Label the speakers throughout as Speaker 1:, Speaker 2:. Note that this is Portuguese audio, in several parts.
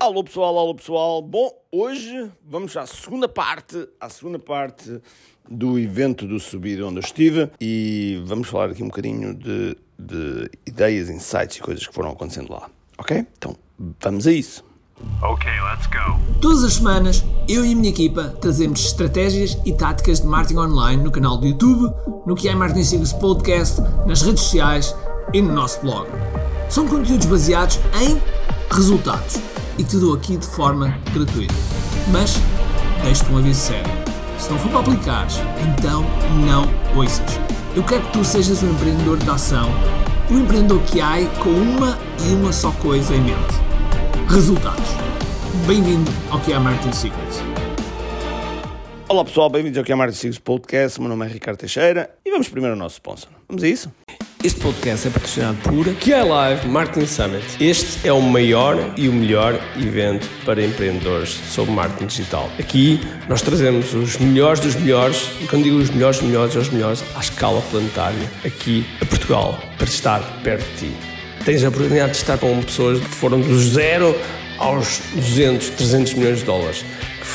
Speaker 1: Alô pessoal, alô pessoal. Bom, hoje vamos à segunda parte, à segunda parte do evento do Subido onde eu estive e vamos falar aqui um bocadinho de, de ideias, insights e coisas que foram acontecendo lá. Ok? Então vamos a isso.
Speaker 2: Ok, let's go.
Speaker 3: Todas as semanas, eu e a minha equipa trazemos estratégias e táticas de marketing online no canal do YouTube, no que é Marketing Secrets Podcast, nas redes sociais e no nosso blog. São conteúdos baseados em resultados e te dou aqui de forma gratuita. Mas deixo-te um aviso sério. Se não for para aplicares, então não ouças. Eu quero que tu sejas um empreendedor de ação, um empreendedor que há com uma e uma só coisa em mente: resultados. Bem-vindo ao que é Marketing Secrets.
Speaker 1: Olá pessoal, bem-vindos ao que é Marketing Secrets Podcast. Meu nome é Ricardo Teixeira e vamos primeiro ao nosso sponsor. Vamos a isso?
Speaker 3: Este podcast é patrocinado por
Speaker 4: QI Live Marketing Summit. Este é o maior e o melhor evento para empreendedores sobre marketing digital. Aqui nós trazemos os melhores dos melhores, e quando digo os melhores dos melhores, é os melhores à escala planetária, aqui a Portugal, para estar perto de ti. Tens a oportunidade de estar com pessoas que foram do zero aos 200, 300 milhões de dólares,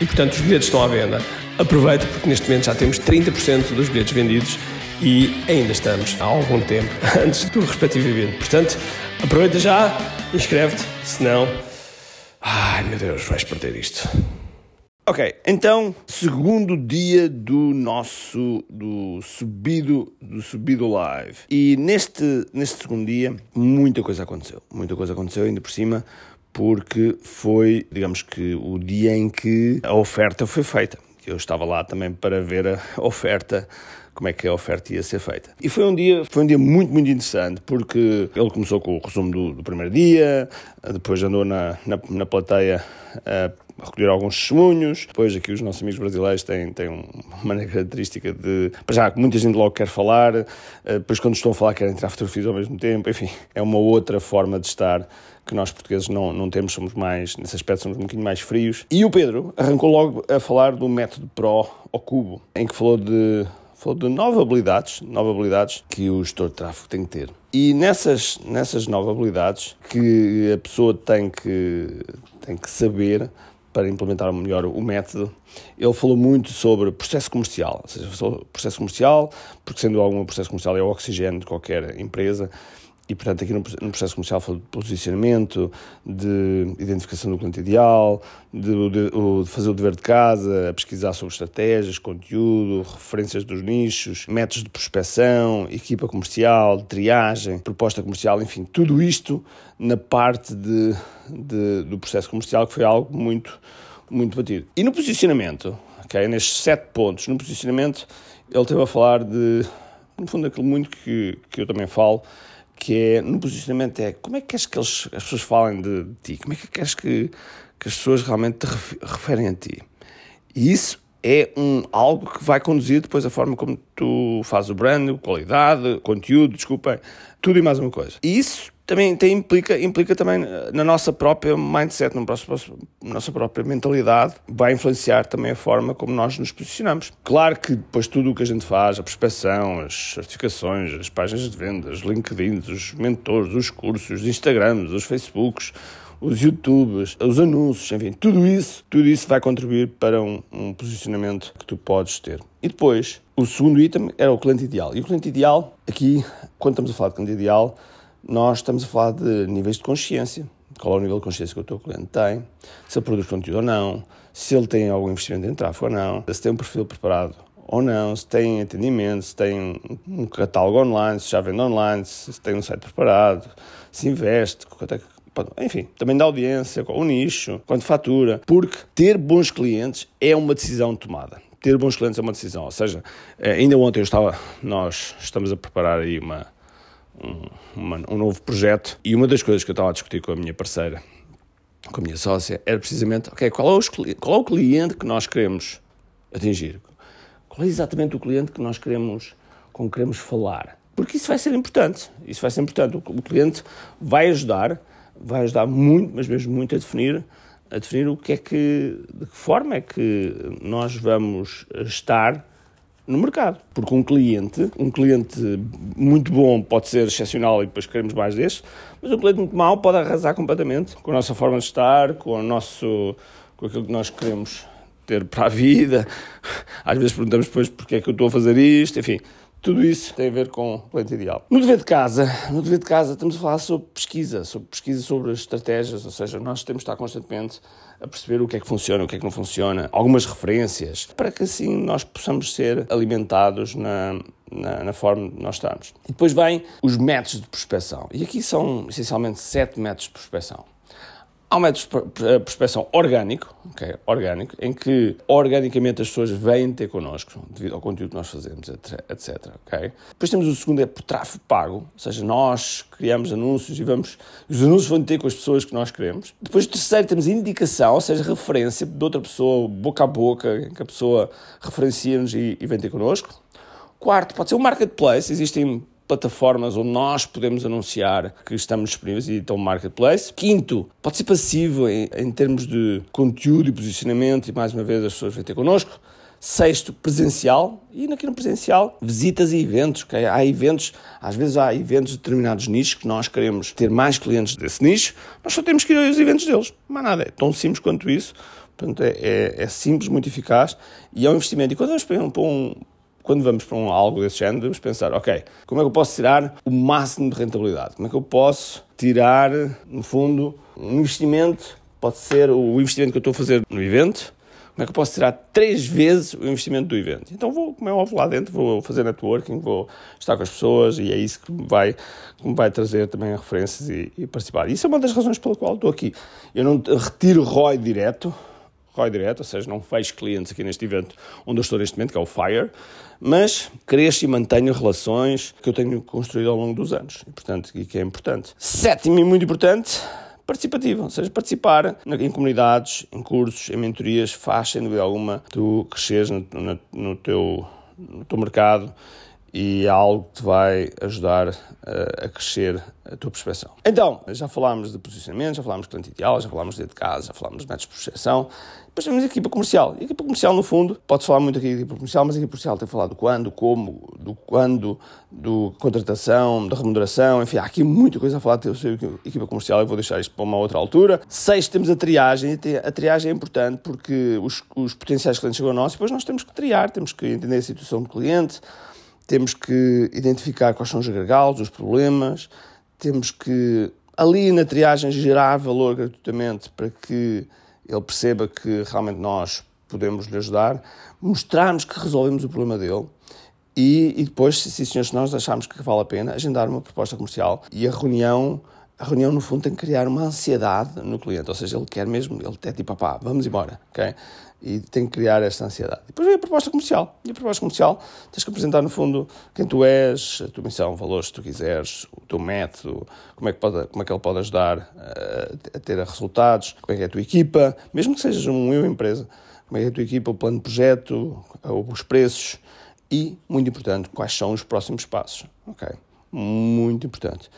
Speaker 4: e portanto os bilhetes estão à venda. Aproveita porque neste momento já temos 30% dos bilhetes vendidos e ainda estamos há algum tempo antes do respectivo evento. Portanto, aproveita já, inscreve-te, senão. Ai meu Deus, vais perder isto.
Speaker 1: Ok, então, segundo dia do nosso do subido do subido live. E neste neste segundo dia muita coisa aconteceu. Muita coisa aconteceu ainda por cima porque foi, digamos que o dia em que a oferta foi feita. Eu estava lá também para ver a oferta como é que a oferta ia ser feita. E foi um dia, foi um dia muito, muito interessante, porque ele começou com o resumo do, do primeiro dia, depois andou na, na, na plateia a recolher alguns testemunhos. Depois aqui os nossos amigos brasileiros têm, têm uma característica de... Já, muita gente logo quer falar, eh, depois quando estão a falar querem tirar fotografias ao mesmo tempo, enfim, é uma outra forma de estar que nós portugueses não, não temos, somos mais, nesse aspecto somos um bocadinho mais frios. E o Pedro arrancou logo a falar do método PRO ao cubo, em que falou de falou de nove habilidades, nove habilidades que o gestor de tráfego tem que ter. E nessas, nessas nove habilidades que a pessoa tem que, tem que saber para implementar melhor o método, ele falou muito sobre processo comercial, ou seja, processo comercial, porque sendo algum processo comercial é o oxigênio de qualquer empresa, e, portanto, aqui no, processo comercial falou de posicionamento, de identificação do cliente ideal, de, de, de, fazer o dever de casa, a pesquisar sobre estratégias, conteúdo, referências dos nichos, métodos de prospecção, equipa comercial, de triagem, proposta comercial, enfim, tudo isto na parte de, do processo comercial, que foi algo muito, muito batido. E no posicionamento, okay, nestes sete pontos, no posicionamento, ele teve a falar de, no fundo, aquilo muito que, que eu também falo, que é, no posicionamento é, como é que queres que eles, as pessoas falem de, de ti? Como é que queres que, que as pessoas realmente te referem a ti? E isso é um, algo que vai conduzir depois a forma como tu fazes o brand, qualidade, conteúdo, desculpem, tudo e mais uma coisa. E isso também tem, implica, implica também na nossa própria mindset, na nossa própria mentalidade, vai influenciar também a forma como nós nos posicionamos. Claro que depois tudo o que a gente faz, a prospeção, as certificações, as páginas de vendas, os LinkedIn, os mentores, os cursos, os Instagrams, os Facebooks, os YouTubes, os anúncios, enfim, tudo isso, tudo isso vai contribuir para um, um posicionamento que tu podes ter. E depois, o segundo item era o cliente ideal. E o cliente ideal, aqui, quando estamos a falar de cliente ideal, nós estamos a falar de níveis de consciência. Qual é o nível de consciência que o teu cliente tem, se ele produz conteúdo ou não, se ele tem algum investimento em tráfego ou não, se tem um perfil preparado ou não, se tem atendimento, se tem um catálogo online, se já vende online, se tem um site preparado, se investe, quanto é que enfim, também da audiência, o nicho, quanto fatura, porque ter bons clientes é uma decisão tomada. Ter bons clientes é uma decisão, ou seja, eh, ainda ontem eu estava, nós estamos a preparar aí uma, um, uma, um novo projeto e uma das coisas que eu estava a discutir com a minha parceira com a minha sócia, era precisamente, ok, qual é, os, qual é o cliente que nós queremos atingir? Qual é exatamente o cliente que nós queremos, com que queremos falar? Porque isso vai ser importante. Isso vai ser importante. O, cliente vai ajudar, vai ajudar muito, mas mesmo muito a definir, a definir o que é que, de que forma é que nós vamos estar no mercado. Porque um cliente, um cliente muito bom pode ser excepcional e depois queremos mais deste, mas um cliente muito mau pode arrasar completamente com a nossa forma de estar, com o nosso com aquilo que nós queremos ter para a vida. Às vezes perguntamos depois porque é que eu estou a fazer isto, enfim. Tudo isso tem a ver com o cliente ideal. No dever de casa, no dever de casa estamos a falar sobre pesquisa, sobre pesquisa sobre as estratégias, ou seja, nós temos de estar constantemente a perceber o que é que funciona, o que é que não funciona, algumas referências, para que assim nós possamos ser alimentados na, na, na, forma de nós estarmos. E depois vêm os métodos de prospecção. E aqui são essencialmente sete métodos de prospecção. Há um método de prospecção orgânico, okay, orgânico, em que organicamente as pessoas vêm ter connosco, devido ao conteúdo que nós fazemos, etc. Okay? Depois temos o segundo, é por tráfego pago, ou seja, nós criamos anúncios e vamos, os anúncios vão ter com as pessoas que nós queremos. Depois o terceiro temos indicação, ou seja, referência de outra pessoa, boca a boca, em que a pessoa referencia-nos e, e vem ter connosco. Quarto, pode ser um marketplace, existem plataformas onde nós podemos anunciar que estamos disponíveis e então marketplace. Quinto, pode ser passivo em, em termos de conteúdo e posicionamento e mais uma vez as pessoas vêm ter connosco. Sexto, presencial. E aqui no presencial, visitas e eventos. Okay? Há eventos, às vezes há eventos de determinados nichos que nós queremos ter mais clientes desse nicho. Nós só temos que ir aos eventos deles. Mas nada, é tão simples quanto isso. Portanto, é, é, é simples, muito eficaz e é um investimento. E quando vamos para um, quando vamos para um, algo desse género, devemos pensar, ok, como é que eu posso tirar o máximo de rentabilidade? Como é que eu posso tirar, no fundo, um investimento, pode ser o investimento que eu estou a fazer no evento, como é que eu posso tirar três vezes o investimento do evento? Então vou, como é óbvio, lá dentro, vou fazer networking, vou estar com as pessoas e é isso que me vai, que me vai trazer também referências e, e participar. Isso é uma das razões pela qual estou aqui. Eu não retiro ROI direto, ROI direto, ou seja, não fecho clientes aqui neste evento onde eu estou neste momento, que é o FIRE, mas cresço e mantenho relações que eu tenho construído ao longo dos anos, e portanto, e que é importante. Sétimo e muito importante, participativo, ou seja, participar em comunidades, em cursos, em mentorias, faz sem dúvida alguma tu cresceres no, no, no, teu, no teu mercado e é algo que te vai ajudar a, a crescer a tua percepção. Então, já falámos de posicionamento, já falámos de cliente ideal, já falámos de de casa, já falámos de métodos de percepção. Depois temos a equipa comercial. E a equipa comercial, no fundo, pode falar muito aqui da equipa comercial, mas a equipa comercial tem falado do quando, como, do quando, do contratação, da remuneração, enfim, há aqui muita coisa a falar sobre a equipa comercial, eu vou deixar isto para uma outra altura. Seis, temos a triagem. A triagem é importante porque os, os potenciais clientes chegam a nós e depois nós temos que triar, temos que entender a situação do cliente, temos que identificar quais são os gargalos, os problemas, temos que, ali na triagem, gerar valor gratuitamente para que ele perceba que realmente nós podemos lhe ajudar, mostrarmos que resolvemos o problema dele e, e depois, se, senhores, nós acharmos que vale a pena, agendar uma proposta comercial e a reunião a reunião, no fundo, tem que criar uma ansiedade no cliente, ou seja, ele quer mesmo, ele é tipo, pá, vamos embora, ok? E tem que criar esta ansiedade. Depois vem a proposta comercial. E a proposta comercial, tens que apresentar, no fundo, quem tu és, a tua missão, valores que tu quiseres, o teu método, como é que, pode, como é que ele pode ajudar a, a ter resultados, como é que é a tua equipa, mesmo que sejas um eu empresa, como é que é a tua equipa, o plano de projeto, os preços e, muito importante, quais são os próximos passos, ok? Muito importante.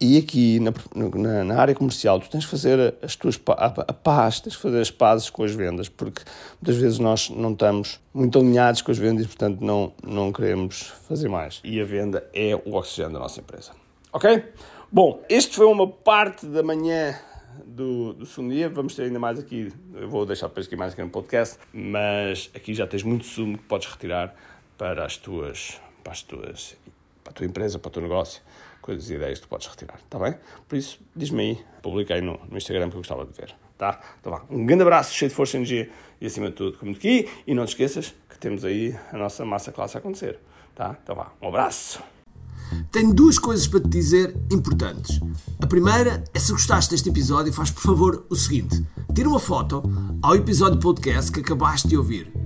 Speaker 1: E aqui na, na, na, área comercial tu tens que fazer as tuas a, a paz, tens que fazer as pazes com as vendas, porque muitas vezes nós não estamos muito alinhados com as vendas e, portanto, não, não queremos fazer mais. E a venda é o oxigênio da nossa empresa. Ok? Bom, este foi uma parte da manhã do, do segundo dia. Vamos ter ainda mais aqui, eu vou deixar depois aqui mais aqui no podcast, mas aqui já tens muito sumo que podes retirar para as tuas, para as tuas, para a tua empresa, para o teu negócio coisas e ideias que tu podes retirar, está bem? Por isso, diz-me aí, publica aí no, no Instagram que eu gostava de ver, tá? Então vá, um grande abraço, cheio de força e energia e acima de tudo, como aqui, e não te esqueças que temos aí a nossa massa classe a acontecer, tá? Então vá, um abraço!
Speaker 3: Tenho duas coisas para te dizer importantes. A primeira é se gostaste deste episódio, faz por favor o seguinte: tira uma foto ao episódio podcast que acabaste de ouvir